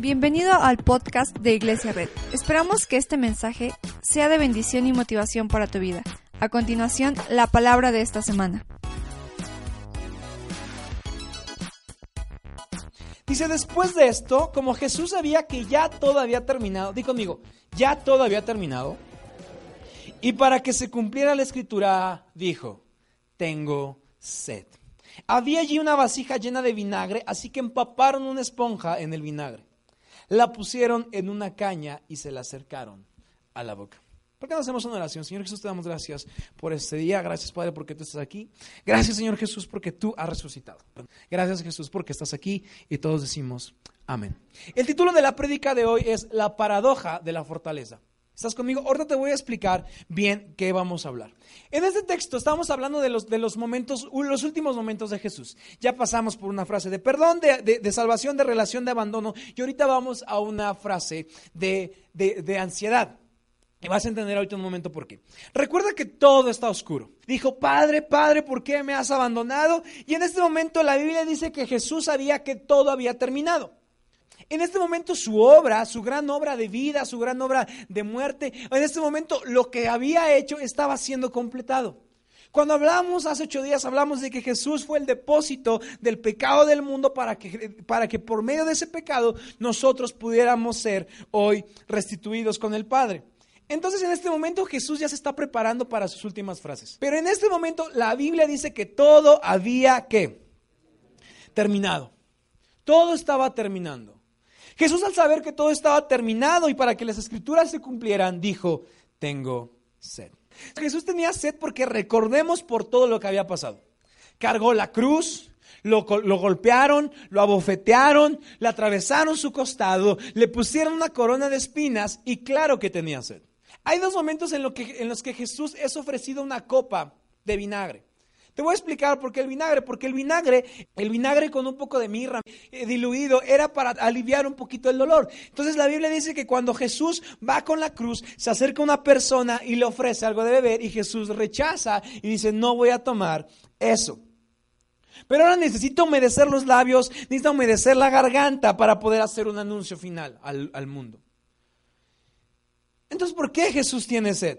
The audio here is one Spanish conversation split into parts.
Bienvenido al podcast de Iglesia Red. Esperamos que este mensaje sea de bendición y motivación para tu vida. A continuación, la palabra de esta semana. Dice, después de esto, como Jesús sabía que ya todo había terminado, di conmigo, ya todo había terminado, y para que se cumpliera la escritura, dijo, tengo sed. Había allí una vasija llena de vinagre, así que empaparon una esponja en el vinagre. La pusieron en una caña y se la acercaron a la boca. ¿Por qué no hacemos una oración? Señor Jesús, te damos gracias por este día. Gracias, Padre, porque tú estás aquí. Gracias, Señor Jesús, porque tú has resucitado. Gracias, Jesús, porque estás aquí. Y todos decimos amén. El título de la prédica de hoy es La paradoja de la fortaleza. ¿Estás conmigo? Ahorita te voy a explicar bien qué vamos a hablar. En este texto estamos hablando de los, de los momentos, los últimos momentos de Jesús. Ya pasamos por una frase de perdón, de, de, salvación, de relación, de abandono. Y ahorita vamos a una frase de, de ansiedad. Y vas a entender ahorita un momento por qué. Recuerda que todo está oscuro. Dijo, Padre, Padre, ¿por qué me has abandonado? Y en este momento la Biblia dice que Jesús sabía que todo había terminado. En este momento su obra, su gran obra de vida, su gran obra de muerte, en este momento lo que había hecho estaba siendo completado. Cuando hablamos hace ocho días, hablamos de que Jesús fue el depósito del pecado del mundo para que, para que por medio de ese pecado nosotros pudiéramos ser hoy restituidos con el Padre. Entonces en este momento Jesús ya se está preparando para sus últimas frases. Pero en este momento la Biblia dice que todo había que terminado. Todo estaba terminando. Jesús al saber que todo estaba terminado y para que las escrituras se cumplieran, dijo, tengo sed. Jesús tenía sed porque recordemos por todo lo que había pasado. Cargó la cruz, lo, golpearon, lo abofetearon, le atravesaron su costado, le pusieron una corona de espinas y claro que tenía sed. Hay dos momentos en los que Jesús es ofrecido una copa de vinagre. Te voy a explicar por qué el vinagre, porque el vinagre, el vinagre con un poco de mirra eh, diluido era para aliviar un poquito el dolor. Entonces la Biblia dice que cuando Jesús va con la cruz, se acerca una persona y le ofrece algo de beber y Jesús rechaza y dice, no voy a tomar eso. Pero ahora necesito humedecer los labios, necesito humedecer la garganta para poder hacer un anuncio final al, al mundo. Entonces, ¿por qué Jesús tiene sed?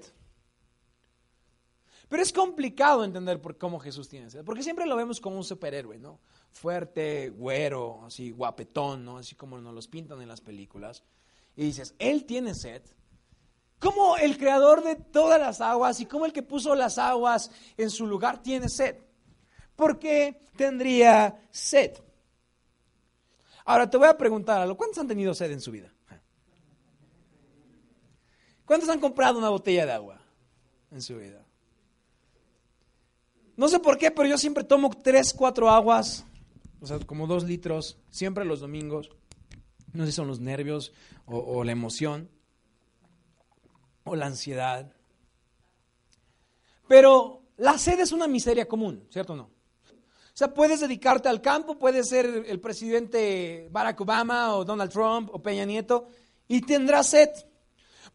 Pero es complicado entender por cómo Jesús tiene sed, porque siempre lo vemos como un superhéroe, ¿no? Fuerte, güero, así guapetón, ¿no? Así como nos los pintan en las películas. Y dices, Él tiene sed. ¿Cómo el creador de todas las aguas y cómo el que puso las aguas en su lugar tiene sed? ¿Por qué tendría sed? Ahora te voy a preguntar algo, ¿cuántos han tenido sed en su vida? ¿Cuántos han comprado una botella de agua en su vida? No sé por qué, pero yo siempre tomo tres, cuatro aguas, o sea, como dos litros, siempre los domingos. No sé si son los nervios o, o la emoción o la ansiedad. Pero la sed es una miseria común, ¿cierto o no? O sea, puedes dedicarte al campo, puedes ser el presidente Barack Obama o Donald Trump o Peña Nieto y tendrás sed.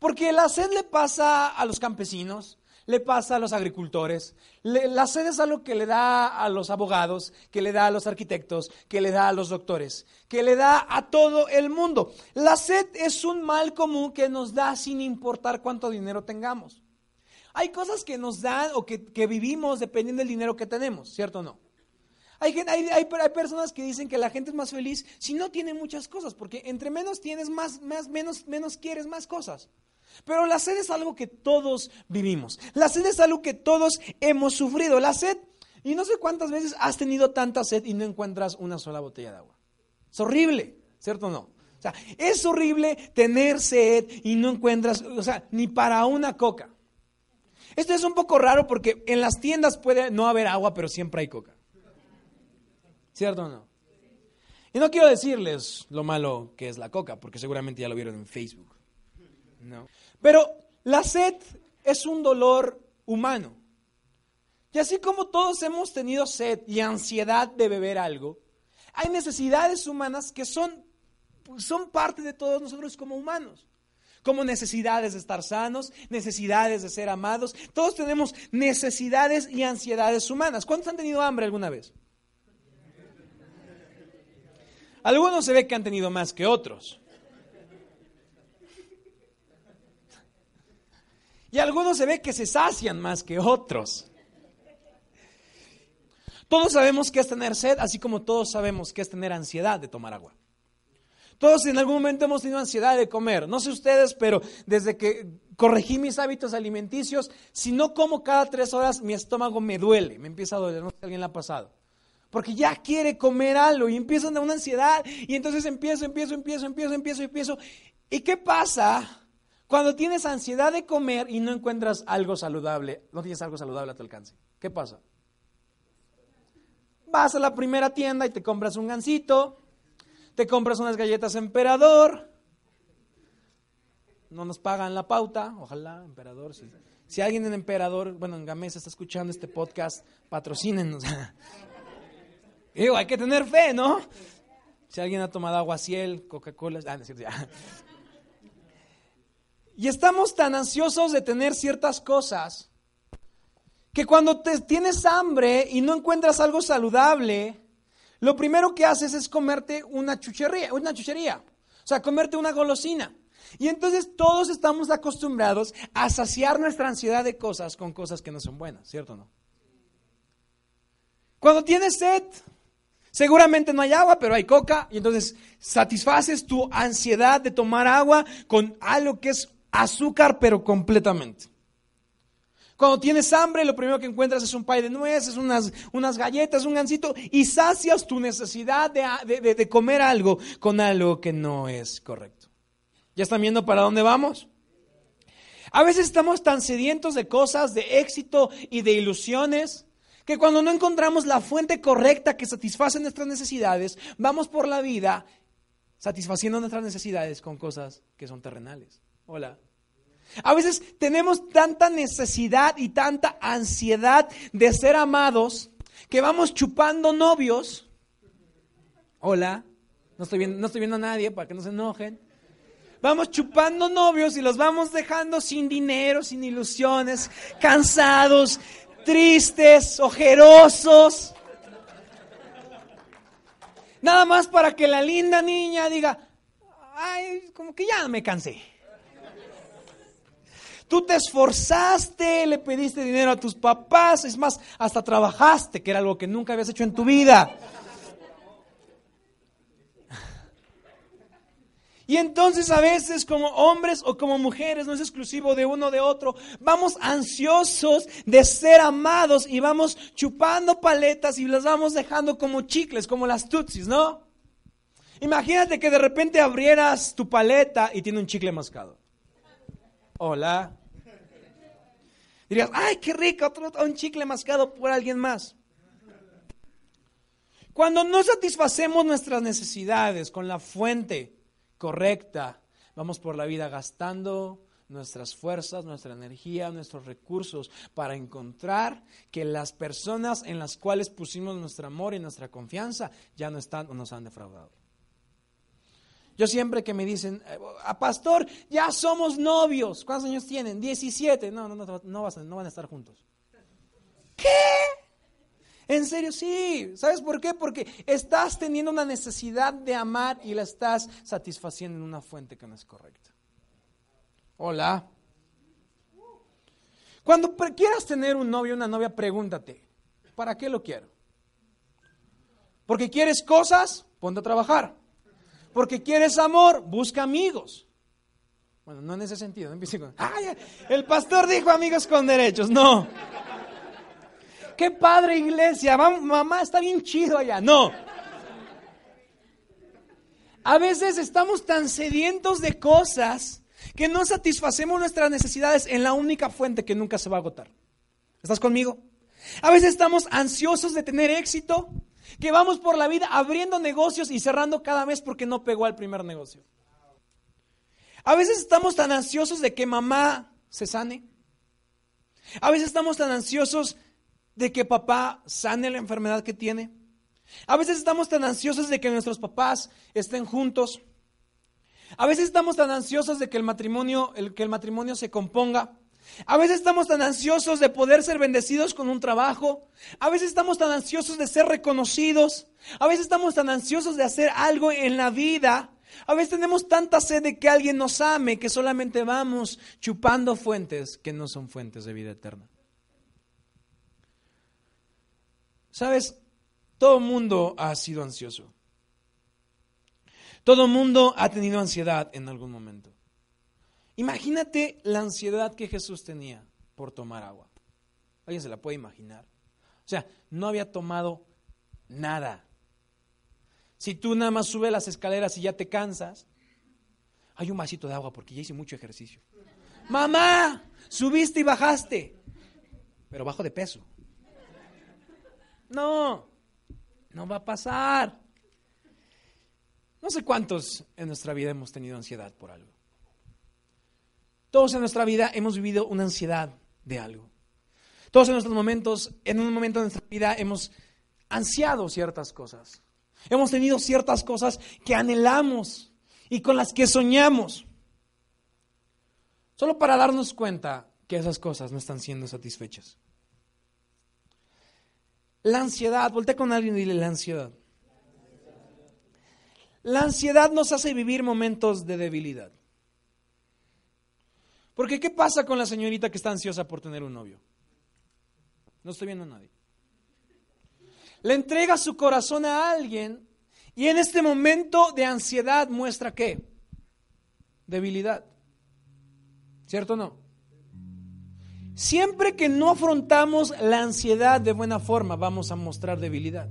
Porque la sed le pasa a los campesinos, le pasa a los agricultores. la sed es algo que le da a los abogados, que le da a los arquitectos, que le da a los doctores, que le da a todo el mundo. La sed es un mal común que nos da sin importar cuánto dinero tengamos. Hay cosas que nos dan o que, vivimos dependiendo del dinero que tenemos, ¿cierto o no? Hay, hay, hay, personas que dicen que la gente es más feliz si no tiene muchas cosas, porque entre menos tienes, más, más, menos, menos quieres más cosas. Pero la sed es algo que todos vivimos. La sed es algo que todos hemos sufrido. La sed, y no sé cuántas veces has tenido tanta sed y no encuentras una sola botella de agua. Es horrible, ¿cierto o no? O sea, es horrible tener sed y no encuentras, o sea, ni para una coca. Esto es un poco raro porque en las tiendas puede no haber agua, pero siempre hay coca. ¿Cierto o no? Y no quiero decirles lo malo que es la coca, porque seguramente ya lo vieron en Facebook. No. Pero la sed es un dolor humano. Y así como todos hemos tenido sed y ansiedad de beber algo, hay necesidades humanas que son, son parte de todos nosotros como humanos. Como necesidades de estar sanos, necesidades de ser amados. Todos tenemos necesidades y ansiedades humanas. ¿Cuántos han tenido hambre alguna vez? Algunos se ve que han tenido más que otros. Y algunos se ve que se sacian más que otros. Todos sabemos que es tener sed, así como todos sabemos que es tener ansiedad de tomar agua. Todos en algún momento hemos tenido ansiedad de comer. No sé ustedes, pero desde que corregí mis hábitos alimenticios, si no como cada tres horas, mi estómago me duele, me empieza a doler. No sé si alguien le ha pasado. Porque ya quiere comer algo y empieza una ansiedad y entonces empiezo, empiezo, empiezo, empiezo, empiezo, empiezo. ¿Y qué pasa cuando tienes ansiedad de comer y no encuentras algo saludable? No tienes algo saludable a tu alcance. ¿Qué pasa? Vas a la primera tienda y te compras un gansito, te compras unas galletas emperador. No nos pagan la pauta, ojalá, emperador. Si, alguien en emperador, bueno, en Gamesa está escuchando este podcast, patrocínenos. Digo, hay que tener fe, ¿no? Si alguien ha tomado agua ciel, Coca-Cola, ah, no es cierto, ya. Y estamos tan ansiosos de tener ciertas cosas que cuando te, tienes hambre y no encuentras algo saludable, lo primero que haces es comerte una chuchería, una chuchería, o sea, comerte una golosina. Y entonces todos estamos acostumbrados a saciar nuestra ansiedad de cosas con cosas que no son buenas, ¿cierto o no? Cuando tienes sed, seguramente no hay agua, pero hay coca, y entonces satisfaces tu ansiedad de tomar agua con algo que es azúcar, pero completamente. Cuando tienes hambre, lo primero que encuentras es un pay de nueces, unas, unas galletas, un gansito, y sacias tu necesidad de, de comer algo con algo que no es correcto. ¿Ya están viendo para dónde vamos? A veces estamos tan sedientos de cosas, de éxito y de ilusiones, que cuando no encontramos la fuente correcta que satisface nuestras necesidades, vamos por la vida satisfaciendo nuestras necesidades con cosas que son terrenales. Hola. A veces tenemos tanta necesidad y tanta ansiedad de ser amados que vamos chupando novios. Hola, no estoy viendo, a nadie para que no se enojen. Vamos chupando novios y los vamos dejando sin dinero, sin ilusiones, cansados, tristes, ojerosos. Nada más para que la linda niña diga, ay, como que ya me cansé. Tú te esforzaste, le pediste dinero a tus papás, es más, hasta trabajaste, que era algo que nunca habías hecho en tu vida. Y entonces a veces como hombres o como mujeres, no es exclusivo de uno o de otro, vamos ansiosos de ser amados y vamos chupando paletas y las vamos dejando como chicles, como las tutsis, ¿no? Imagínate que de repente abrieras tu paleta y tiene un chicle mascado. Hola. Dirías, ay, qué rico, otro, un chicle mascado por alguien más. Cuando no satisfacemos nuestras necesidades con la fuente correcta, vamos por la vida gastando nuestras fuerzas, nuestra energía, nuestros recursos para encontrar que las personas en las cuales pusimos nuestro amor y nuestra confianza ya no están o nos han defraudado. Yo siempre que me dicen, a ah, pastor, ya somos novios. ¿Cuántos años tienen? 17. No, no, no, no, van a estar juntos. ¿Qué? En serio, sí. ¿Sabes por qué? Porque estás teniendo una necesidad de amar y la estás satisfaciendo en una fuente que no es correcta. Hola. Cuando quieras tener un novio o una novia, pregúntate, ¿para qué lo quiero? Porque quieres cosas, ponte a trabajar. Porque quieres amor, busca amigos. Bueno, no en ese sentido. el pastor dijo amigos con derechos. No. Qué padre iglesia. Mamá está bien chido allá. No. A veces estamos tan sedientos de cosas que no satisfacemos nuestras necesidades en la única fuente que nunca se va a agotar. ¿Estás conmigo? A veces estamos ansiosos de tener éxito que vamos por la vida abriendo negocios y cerrando cada mes porque no pegó al primer negocio. A veces estamos tan ansiosos de que mamá se sane. A veces estamos tan ansiosos de que papá sane la enfermedad que tiene. A veces estamos tan ansiosos de que nuestros papás estén juntos. A veces estamos tan ansiosos de que el matrimonio, que el matrimonio se componga. A veces estamos tan ansiosos de poder ser bendecidos con un trabajo. A veces estamos tan ansiosos de ser reconocidos. A veces estamos tan ansiosos de hacer algo en la vida A veces tenemos tanta sed de que alguien nos ame que solamente vamos chupando fuentes que no son fuentes de vida eterna. Sabes, todo mundo ha sido ansioso. Todo mundo ha tenido ansiedad en algún momento. Imagínate la ansiedad que Jesús tenía por tomar agua. ¿Alguien se la puede imaginar? O sea, no había tomado nada. Si tú nada más subes las escaleras y ya te cansas, hay un vasito de agua porque ya hice mucho ejercicio. Mamá, subiste y bajaste, pero bajo de peso. No, no va a pasar. No sé cuántos en nuestra vida hemos tenido ansiedad por algo. Todos en nuestra vida hemos vivido una ansiedad de algo. Todos en nuestros momentos, en un momento de nuestra vida hemos ansiado ciertas cosas. Hemos tenido ciertas cosas que anhelamos y con las que soñamos. Solo para darnos cuenta que esas cosas no están siendo satisfechas. La ansiedad, voltea con alguien y dile la ansiedad. La ansiedad nos hace vivir momentos de debilidad. Porque ¿qué pasa con la señorita que está ansiosa por tener un novio? No estoy viendo a nadie. Le entrega su corazón a alguien y en este momento de ansiedad muestra qué? Debilidad. ¿Cierto o no? Siempre que no afrontamos la ansiedad de buena forma, vamos a mostrar debilidad.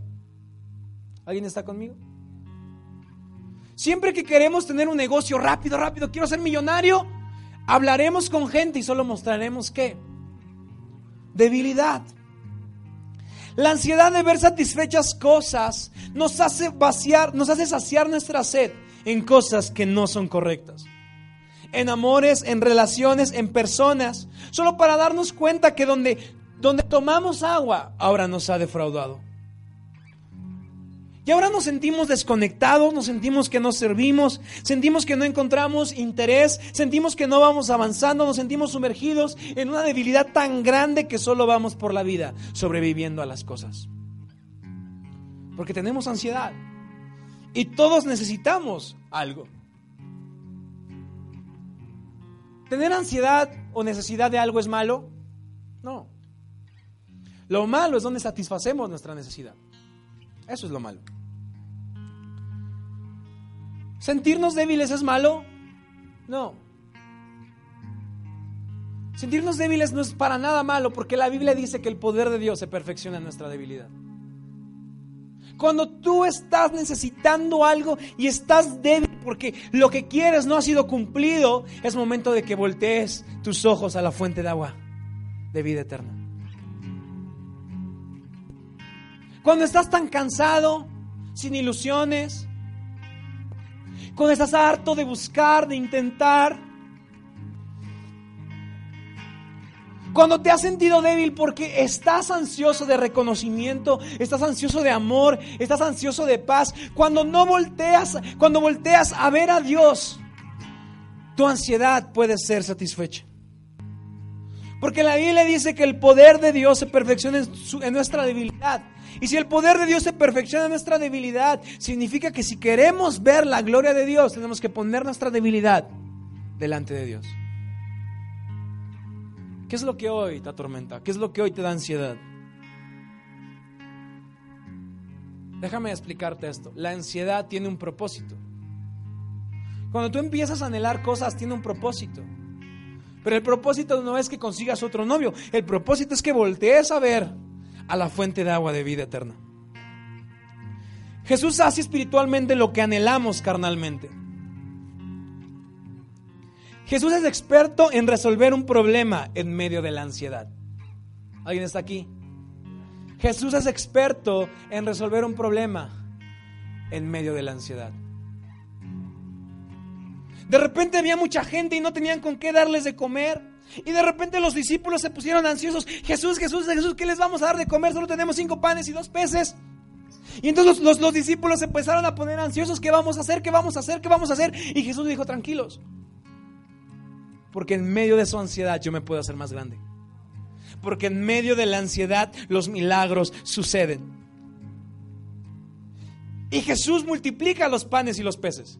¿Alguien está conmigo? Siempre que queremos tener un negocio rápido, rápido, quiero ser millonario, Hablaremos con gente y solo mostraremos qué? Debilidad. La ansiedad de ver satisfechas cosas nos hace vaciar, nos hace saciar nuestra sed en cosas que no son correctas. En amores, en relaciones, en personas, solo para darnos cuenta que donde, donde tomamos agua ahora nos ha defraudado. Y ahora nos sentimos desconectados, nos sentimos que no servimos, sentimos que no encontramos interés, sentimos que no vamos avanzando, nos sentimos sumergidos en una debilidad tan grande que solo vamos por la vida sobreviviendo a las cosas. Porque tenemos ansiedad y todos necesitamos algo. ¿Tener ansiedad o necesidad de algo es malo? No. Lo malo es donde satisfacemos nuestra necesidad. Eso es lo malo. ¿Sentirnos débiles es malo? No. Sentirnos débiles no es para nada malo porque la Biblia dice que el poder de Dios se perfecciona en nuestra debilidad. Cuando tú estás necesitando algo y estás débil porque lo que quieres no ha sido cumplido, es momento de que voltees tus ojos a la fuente de agua de vida eterna. Cuando estás tan cansado, sin ilusiones, cuando estás harto de buscar, de intentar. Cuando te has sentido débil porque estás ansioso de reconocimiento, estás ansioso de amor, estás ansioso de paz, cuando no volteas, cuando volteas a ver a Dios, tu ansiedad puede ser satisfecha. Porque la Biblia dice que el poder de Dios se perfecciona en, nuestra debilidad. Y si el poder de Dios se perfecciona en nuestra debilidad, significa que si queremos ver la gloria de Dios, tenemos que poner nuestra debilidad delante de Dios. ¿Qué es lo que hoy te atormenta? ¿Qué es lo que hoy te da ansiedad? Déjame explicarte esto. La ansiedad tiene un propósito. Cuando tú empiezas a anhelar cosas, tiene un propósito. Pero el propósito no es que consigas otro novio. El propósito es que voltees a ver a la fuente de agua de vida eterna. Jesús hace espiritualmente lo que anhelamos carnalmente. Jesús es experto en resolver un problema en medio de la ansiedad. ¿Alguien está aquí? Jesús es experto en resolver un problema en medio de la ansiedad. De repente había mucha gente y no tenían con qué darles de comer. Y de repente los discípulos se pusieron ansiosos. Jesús, Jesús, Jesús, ¿qué les vamos a dar de comer? Solo tenemos cinco panes y dos peces. Y entonces los, los, discípulos se empezaron a poner ansiosos. ¿Qué vamos a hacer? ¿Qué vamos a hacer? ¿Qué vamos a hacer? Y Jesús dijo, tranquilos. Porque en medio de su ansiedad yo me puedo hacer más grande. Porque en medio de la ansiedad los milagros suceden. Y Jesús multiplica los panes y los peces.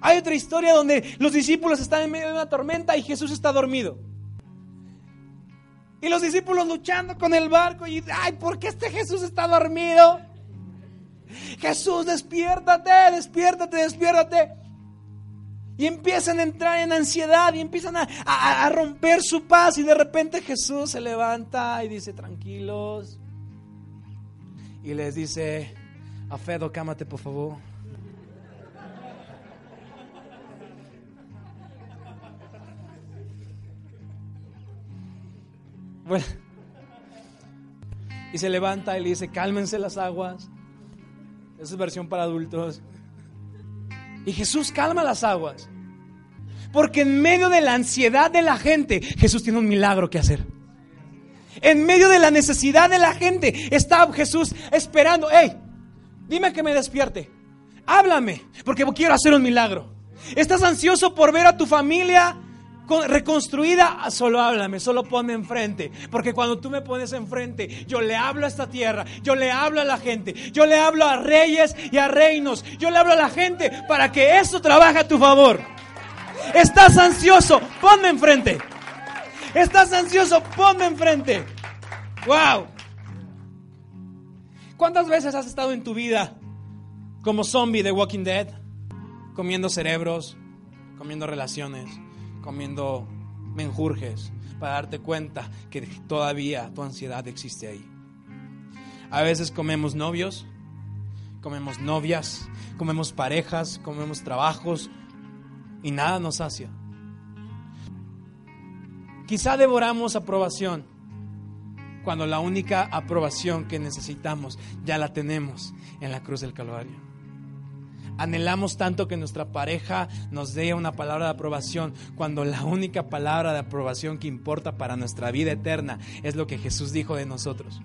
Hay otra historia donde los discípulos están en medio de una tormenta y Jesús está dormido. Y los discípulos luchando con el barco y, ay, ¿por qué este Jesús está dormido? Jesús, despiértate, despiértate, despiértate. Y empiezan a entrar en ansiedad y empiezan a, romper su paz. Y de repente Jesús se levanta y dice, tranquilos. Y les dice, Afedo, cámate por favor. Bueno, y se levanta y le dice, cálmense las aguas. Esa es versión para adultos. Y Jesús calma las aguas. Porque en medio de la ansiedad de la gente, Jesús tiene un milagro que hacer. En medio de la necesidad de la gente, está Jesús esperando. Hey, dime que me despierte. Háblame, porque quiero hacer un milagro. ¿Estás ansioso por ver a tu familia reconstruida, solo háblame, solo ponme enfrente. Porque cuando tú me pones enfrente, yo le hablo a esta tierra, yo le hablo a la gente, yo le hablo a reyes y a reinos, yo le hablo a la gente para que eso trabaje a tu favor. Estás ansioso, ponme enfrente. Estás ansioso, ponme enfrente. Wow. ¿Cuántas veces has estado en tu vida como zombie de Walking Dead? Comiendo cerebros, comiendo relaciones, comiendo menjurjes para darte cuenta que todavía tu ansiedad existe ahí. A veces comemos novios, comemos novias, comemos parejas, comemos trabajos y nada nos sacia. Quizá devoramos aprobación cuando la única aprobación que necesitamos ya la tenemos en la cruz del Calvario. Anhelamos tanto que nuestra pareja nos dé una palabra de aprobación cuando la única palabra de aprobación que importa para nuestra vida eterna es lo que Jesús dijo de nosotros.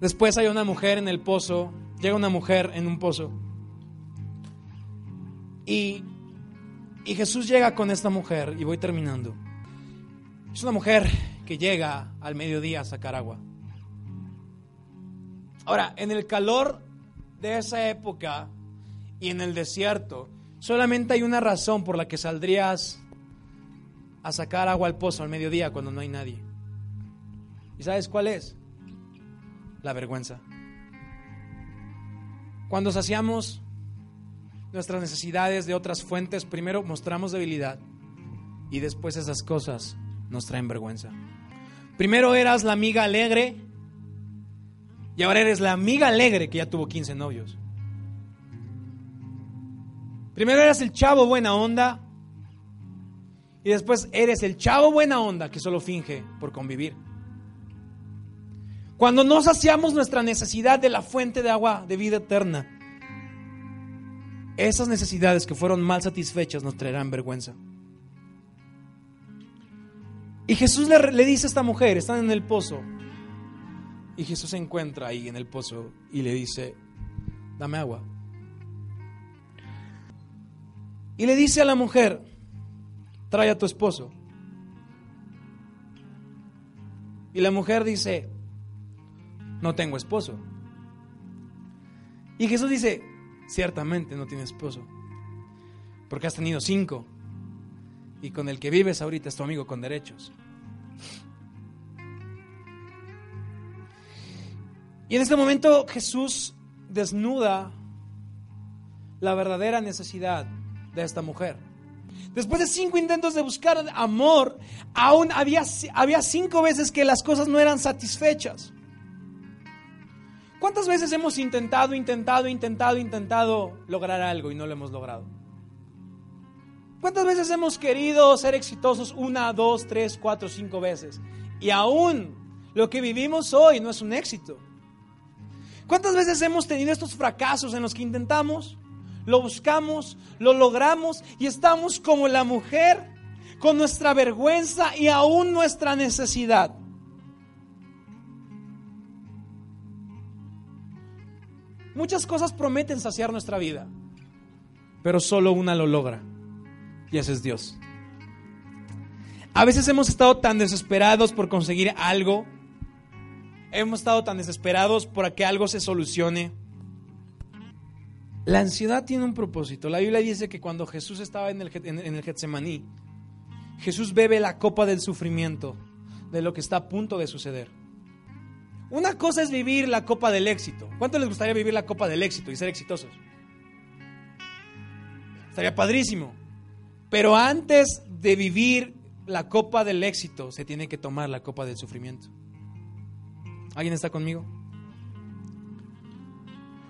Después hay una mujer en el pozo, llega una mujer en un pozo y, y Jesús llega con esta mujer y voy terminando. Es una mujer que llega al mediodía a sacar agua. Ahora, en el calor de esa época y en el desierto, solamente hay una razón por la que saldrías a sacar agua al pozo al mediodía cuando no hay nadie. ¿Y sabes cuál es? La vergüenza. Cuando saciamos nuestras necesidades de otras fuentes, primero mostramos debilidad y después esas cosas nos traen vergüenza. Primero eras la amiga alegre y ahora eres la amiga alegre que ya tuvo 15 novios. Primero eras el chavo buena onda. Y después eres el chavo buena onda que solo finge por convivir. Cuando no saciamos nuestra necesidad de la fuente de agua de vida eterna, esas necesidades que fueron mal satisfechas nos traerán vergüenza. Y Jesús le, le dice a esta mujer, están en el pozo, y Jesús se encuentra ahí en el pozo y le dice, dame agua. Y le dice a la mujer, trae a tu esposo. Y la mujer dice, no tengo esposo. Y Jesús dice, ciertamente no tienes esposo, porque has tenido cinco. Y con el que vives ahorita es tu amigo con derechos. Y en este momento Jesús desnuda la verdadera necesidad de esta mujer. Después de cinco intentos de buscar amor, aún había, había cinco veces que las cosas no eran satisfechas. ¿Cuántas veces hemos intentado, intentado, intentado, intentado lograr algo y no lo hemos logrado? ¿Cuántas veces hemos querido ser exitosos una, dos, tres, cuatro, cinco veces? Y aún lo que vivimos hoy no es un éxito. ¿Cuántas veces hemos tenido estos fracasos en los que intentamos, lo buscamos, lo logramos y estamos como la mujer con nuestra vergüenza y aún nuestra necesidad? Muchas cosas prometen saciar nuestra vida, pero solo una lo logra y ese es Dios. A veces hemos estado tan desesperados por conseguir algo hemos estado tan desesperados por que algo se solucione. La ansiedad tiene un propósito. La Biblia dice que cuando Jesús estaba en el, en, en el Getsemaní, Jesús bebe la copa del sufrimiento, de lo que está a punto de suceder. Una cosa es vivir la copa del éxito. ¿Cuánto les gustaría vivir la copa del éxito y ser exitosos? Estaría padrísimo. Pero antes de vivir la copa del éxito, se tiene que tomar la copa del sufrimiento. ¿Alguien está conmigo?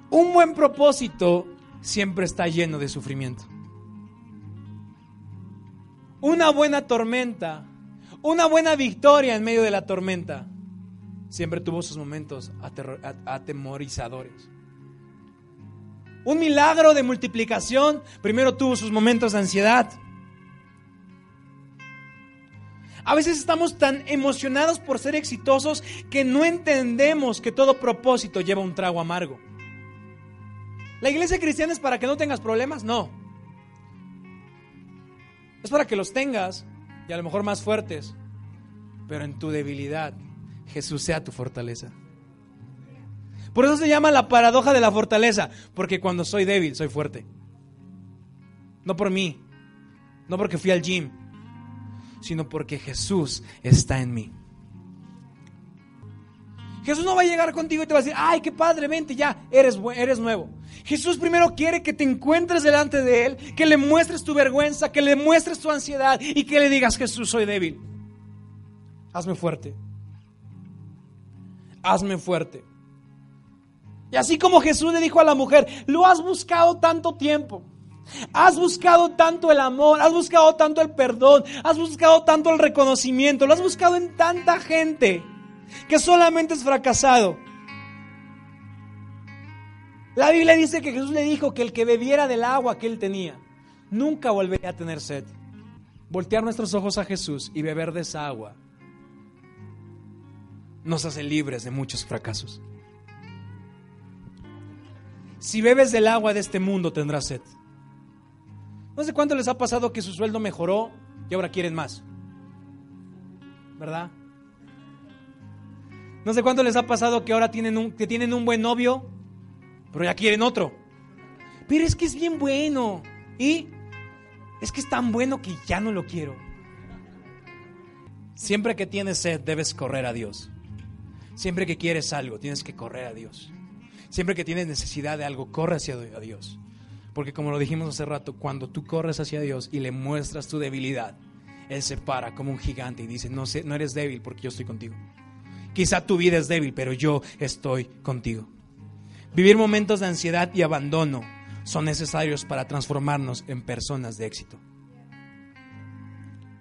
Un buen propósito siempre está lleno de sufrimiento. Una buena tormenta, una buena victoria en medio de la tormenta, siempre tuvo sus momentos atemorizadores. Un milagro de multiplicación primero tuvo sus momentos de ansiedad. A veces estamos tan emocionados por ser exitosos que no entendemos que todo propósito lleva un trago amargo. ¿La iglesia cristiana es para que no tengas problemas? No. Es para que los tengas y a lo mejor más fuertes, pero en tu debilidad Jesús sea tu fortaleza. Por eso se llama la paradoja de la fortaleza, porque cuando soy débil, soy fuerte. No por mí, no porque fui al gym, sino porque Jesús está en mí. Jesús no va a llegar contigo y te va a decir, ay, qué padre, vente ya, eres, eres nuevo. Jesús primero quiere que te encuentres delante de Él, que le muestres tu vergüenza, que le muestres tu ansiedad y que le digas, Jesús, soy débil. Hazme fuerte. Hazme fuerte. Y así como Jesús le dijo a la mujer, lo has buscado tanto tiempo. Has buscado tanto el amor, has buscado tanto el perdón, has buscado tanto el reconocimiento, lo has buscado en tanta gente que solamente es fracasado. La Biblia dice que Jesús le dijo que el que bebiera del agua que él tenía, nunca volvería a tener sed. Voltear nuestros ojos a Jesús y beber de esa agua nos hace libres de muchos fracasos. Si bebes del agua de este mundo tendrás sed. No sé cuánto les ha pasado que su sueldo mejoró y ahora quieren más. ¿Verdad? No sé cuánto les ha pasado que ahora tienen un, que tienen un buen novio, pero ya quieren otro. Pero es que es bien bueno. Y es que es tan bueno que ya no lo quiero. Siempre que tienes sed, debes correr a Dios. Siempre que quieres algo, tienes que correr a Dios. Siempre que tienes necesidad de algo, corre hacia Dios. Porque como lo dijimos hace rato, cuando tú corres hacia Dios y le muestras tu debilidad, Él se para como un gigante y dice, no, sé, no eres débil porque yo estoy contigo. Quizá tu vida es débil, pero yo estoy contigo. Vivir momentos de ansiedad y abandono son necesarios para transformarnos en personas de éxito.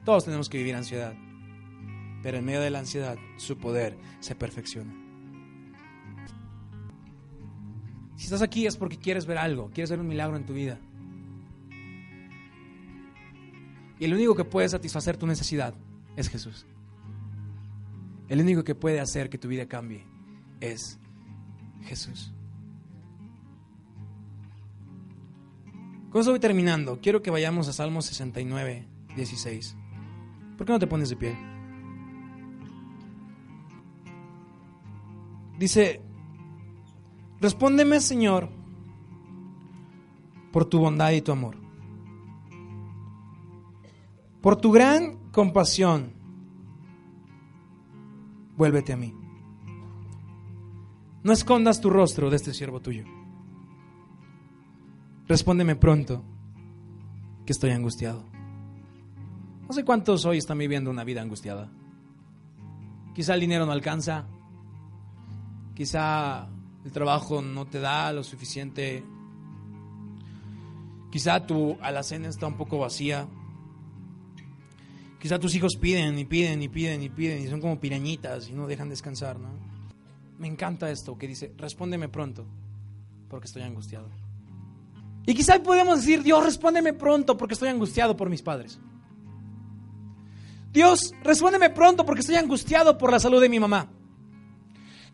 Todos tenemos que vivir ansiedad, pero en medio de la ansiedad su poder se perfecciona. Si estás aquí es porque quieres ver algo, quieres ver un milagro en tu vida. Y el único que puede satisfacer tu necesidad es Jesús. El único que puede hacer que tu vida cambie es Jesús. Con eso voy terminando. Quiero que vayamos a Salmo 69, 16. ¿Por qué no te pones de pie? Dice, Respóndeme, Señor, por tu bondad y tu amor. Por tu gran compasión, vuélvete a mí. No escondas tu rostro de este siervo tuyo. Respóndeme pronto, que estoy angustiado. No sé cuántos hoy están viviendo una vida angustiada. Quizá el dinero no alcanza. Quizá el trabajo no te da lo suficiente. Quizá tu alacena está un poco vacía. Quizá tus hijos piden y piden y piden y piden y son como pirañitas y no dejan descansar, ¿no? Me encanta esto que dice, respóndeme pronto, porque estoy angustiado. Y quizá podemos decir, Dios, respóndeme pronto porque estoy angustiado por mis padres. Dios, respóndeme pronto porque estoy angustiado por la salud de mi mamá.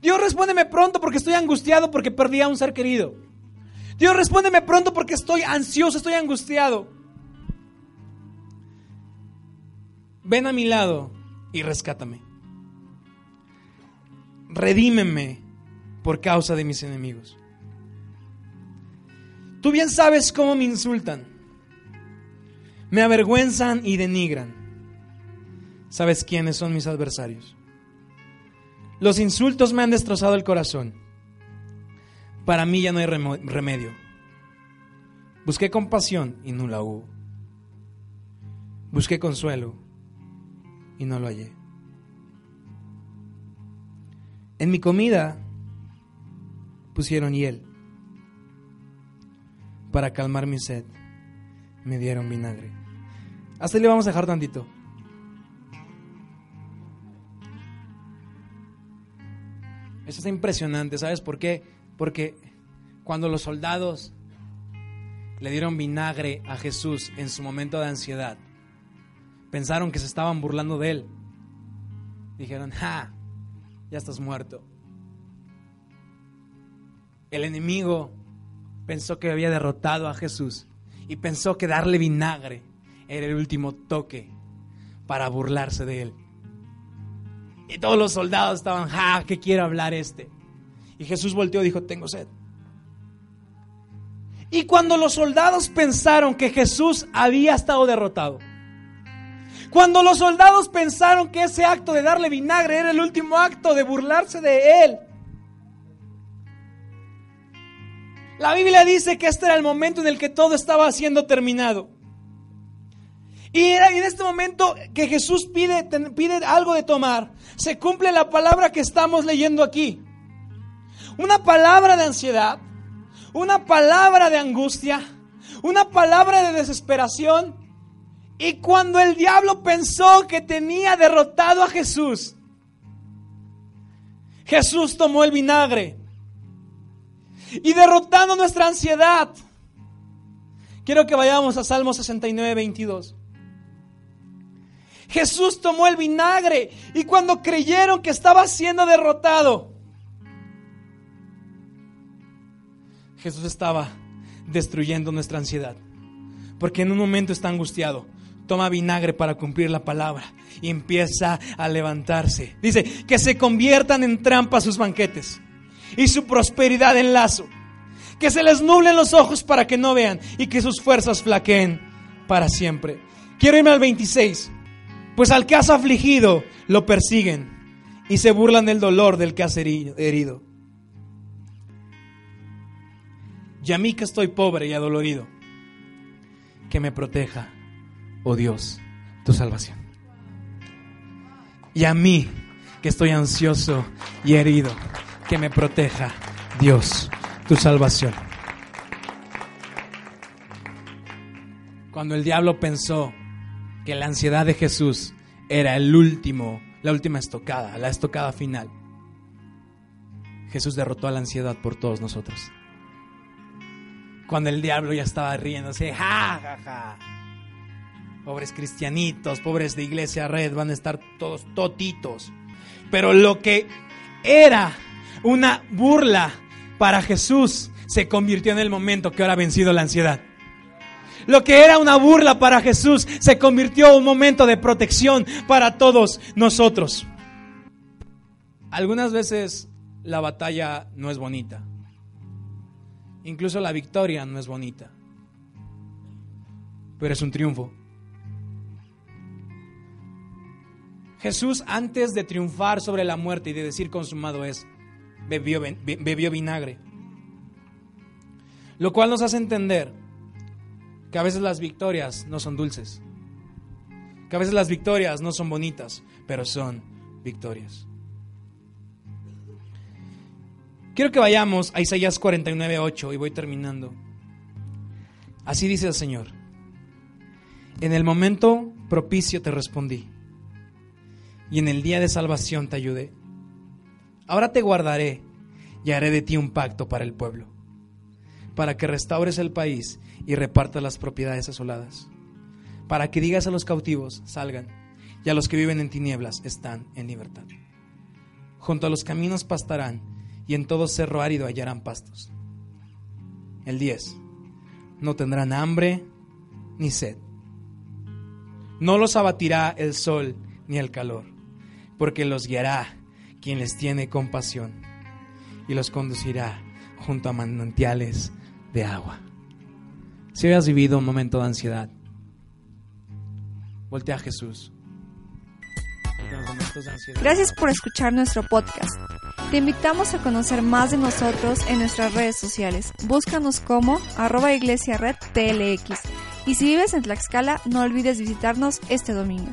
Dios, respóndeme pronto porque estoy angustiado porque perdí a un ser querido. Dios, respóndeme pronto porque estoy ansioso, estoy angustiado. Ven a mi lado y rescátame. Redímeme por causa de mis enemigos. Tú bien sabes cómo me insultan. Me avergüenzan y denigran. ¿Sabes quiénes son mis adversarios? Los insultos me han destrozado el corazón. Para mí ya no hay remedio. Busqué compasión y no la hubo. Busqué consuelo y no lo hallé. En mi comida pusieron hiel. Para calmar mi sed, me dieron vinagre. Hasta ahí le vamos a dejar tantito. Eso impresionante, ¿sabes por qué? Porque cuando los soldados le dieron vinagre a Jesús en su momento de ansiedad, pensaron que se estaban burlando de él. Dijeron, ¡ja! ya estás muerto. El enemigo pensó que había derrotado a Jesús y pensó que darle vinagre era el último toque para burlarse de él. Y todos los soldados estaban, ja, ¿qué quiere hablar este? Y Jesús volteó y dijo, tengo sed. Y cuando los soldados pensaron que Jesús había estado derrotado, cuando los soldados pensaron que ese acto de darle vinagre era el último acto de burlarse de él. La Biblia dice que este era el momento en el que todo estaba siendo terminado. Y en este momento que Jesús pide, pide algo de tomar. Se cumple la palabra que estamos leyendo aquí. Una palabra de ansiedad, una palabra de angustia, una palabra de desesperación y cuando el diablo pensó que tenía derrotado a Jesús, Jesús tomó el vinagre y derrotando nuestra ansiedad. Quiero que vayamos a Salmo 69, 22. Jesús tomó el vinagre y cuando creyeron que estaba siendo derrotado, Jesús estaba destruyendo nuestra ansiedad. Porque en un momento está angustiado, toma vinagre para cumplir la palabra y empieza a levantarse. Dice, que se conviertan en trampa sus banquetes y su prosperidad en lazo. Que se les nublen los ojos para que no vean y que sus fuerzas flaqueen para siempre. Quiero irme al 26. Pues al que has afligido lo persiguen y se burlan del dolor del que has herido. Y a mí que estoy pobre y adolorido, que me proteja oh Dios, tu salvación. Y a mí, que estoy ansioso y herido, que me proteja, Dios, tu salvación. Cuando el diablo pensó que la ansiedad de Jesús era el último, la última estocada, la estocada final, Jesús derrotó a la ansiedad por todos nosotros. Cuando el diablo ya estaba riéndose, ja, ja, ja pobres cristianitos, pobres de iglesia red, van a estar todos totitos. Pero lo que era una burla para Jesús se convirtió en el momento que ahora ha vencido la ansiedad. Lo que era una burla para Jesús se convirtió en un momento de protección para todos nosotros. Algunas veces la batalla no es bonita. Incluso la victoria no es bonita. Pero es un triunfo. Jesús antes de triunfar sobre la muerte y de decir consumado es, bebió, bebió vinagre. Lo cual nos hace entender que a veces las victorias no son dulces, que a veces las victorias no son bonitas, pero son victorias. Quiero que vayamos a Isaías 49, 8 y voy terminando. Así dice el Señor. En el momento propicio te respondí y en el día de salvación te ayudé. Ahora te guardaré y haré de ti un pacto para el pueblo, para que restaures el país y repartas las propiedades asoladas, para que digas a los cautivos, salgan, y a los que viven en tinieblas, están en libertad. Junto a los caminos pastarán, y en todo cerro árido hallarán pastos. El 10. No tendrán hambre ni sed. No los abatirá el sol ni el calor porque los guiará quien les tiene compasión y los conducirá junto a manantiales de agua. Si hoy has vivido un momento de ansiedad, voltea a Jesús. Gracias por escuchar nuestro podcast. Te invitamos a conocer más de nosotros en nuestras redes sociales. Búscanos como arroba iglesia red. Y si vives en Tlaxcala, no olvides visitarnos este domingo.